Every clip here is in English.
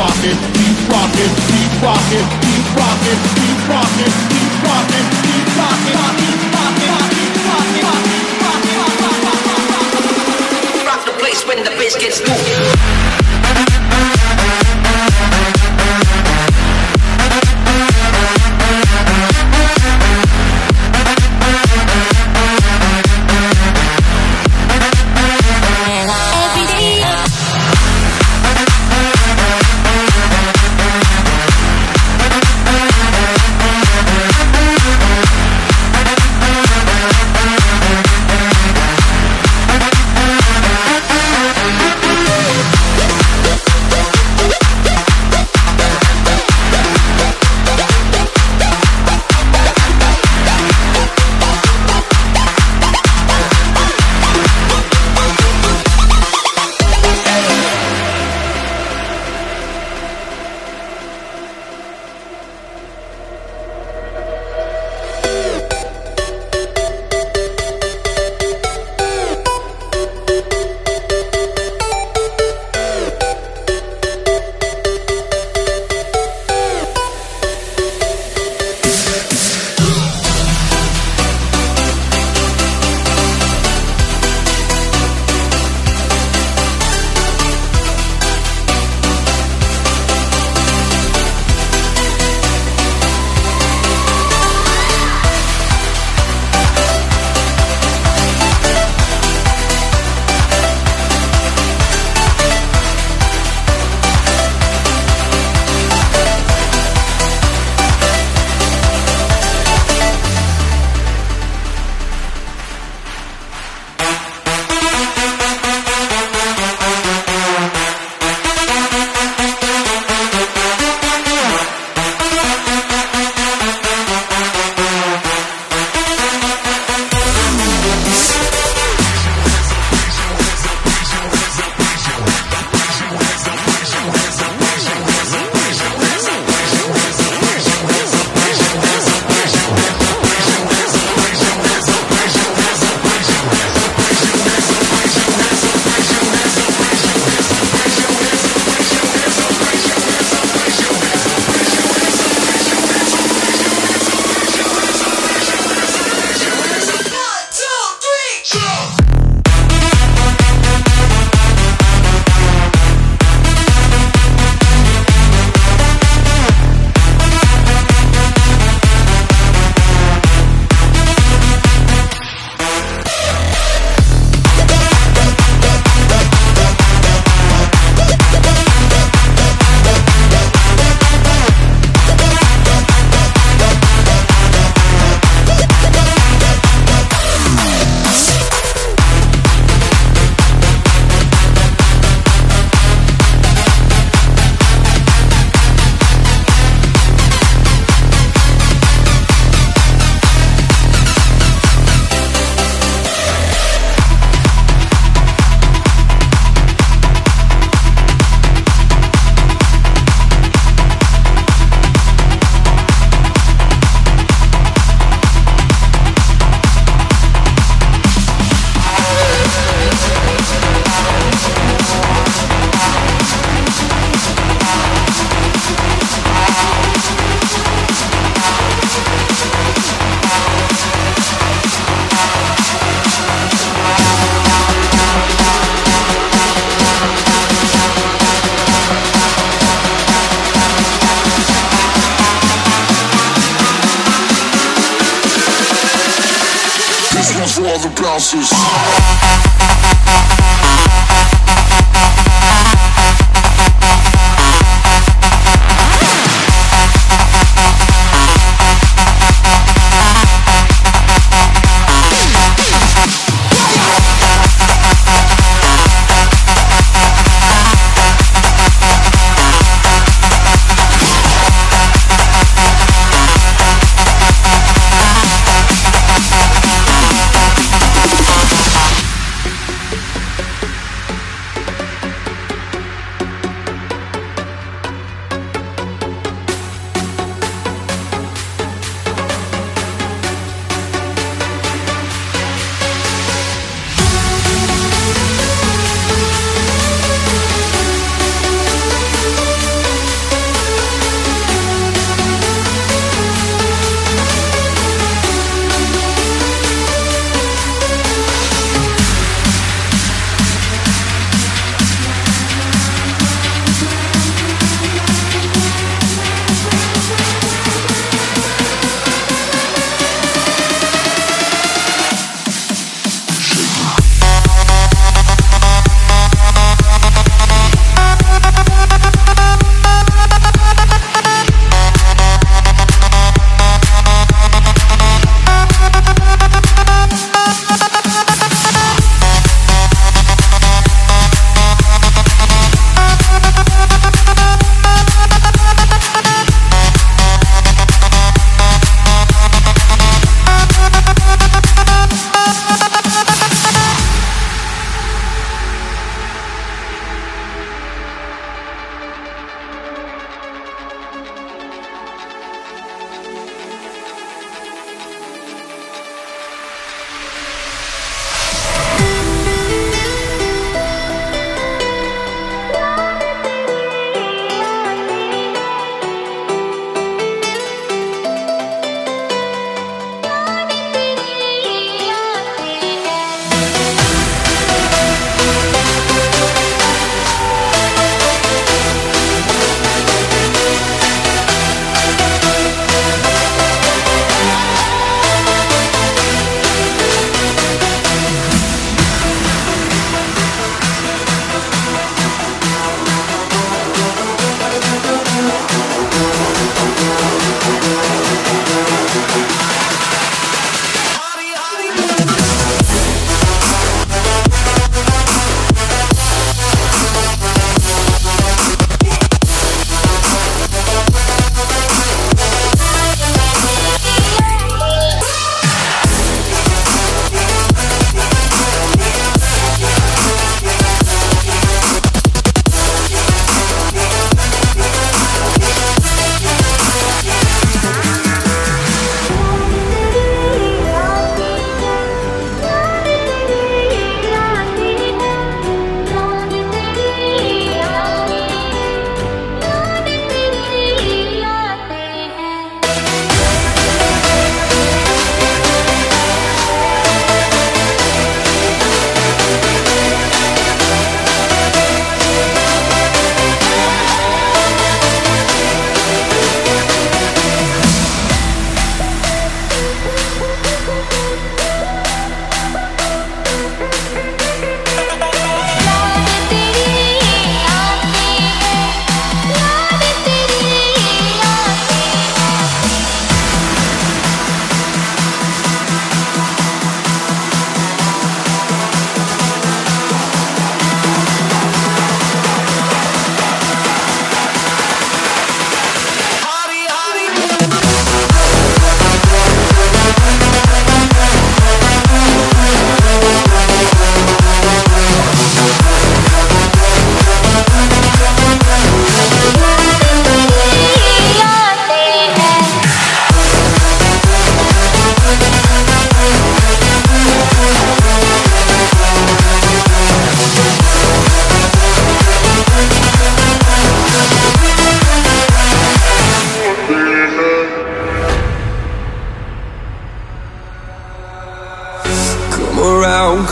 rocking, keep rocking, keep rocking, keep rocking, keep rocking, keep rocking, keep rocking, keep rocking, keep rocking, Rock the place when the bass gets moving. for all the bouncers.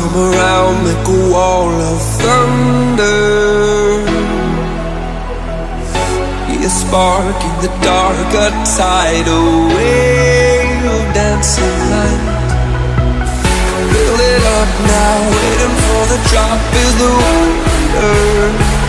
Come around, make a wall of thunder. Be a spark in the dark, a tidal wave of dancing light. Build it up now, waiting for the drop is the wonder.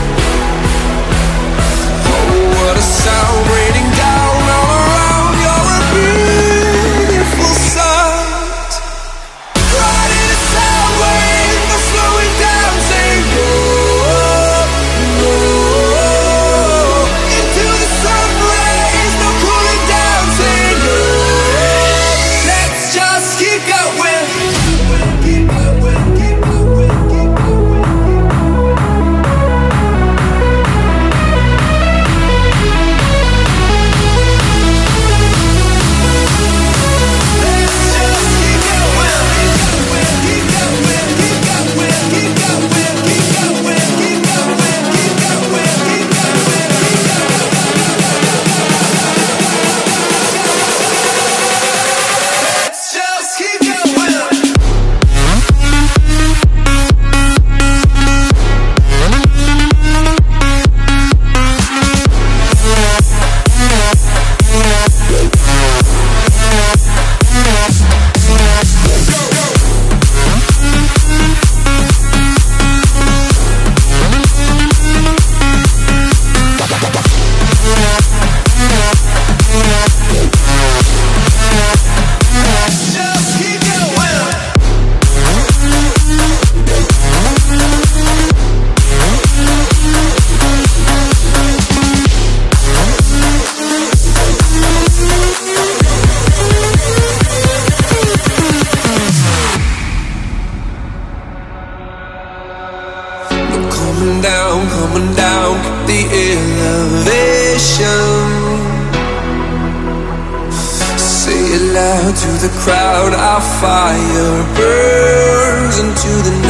Crowd, our fire burns into the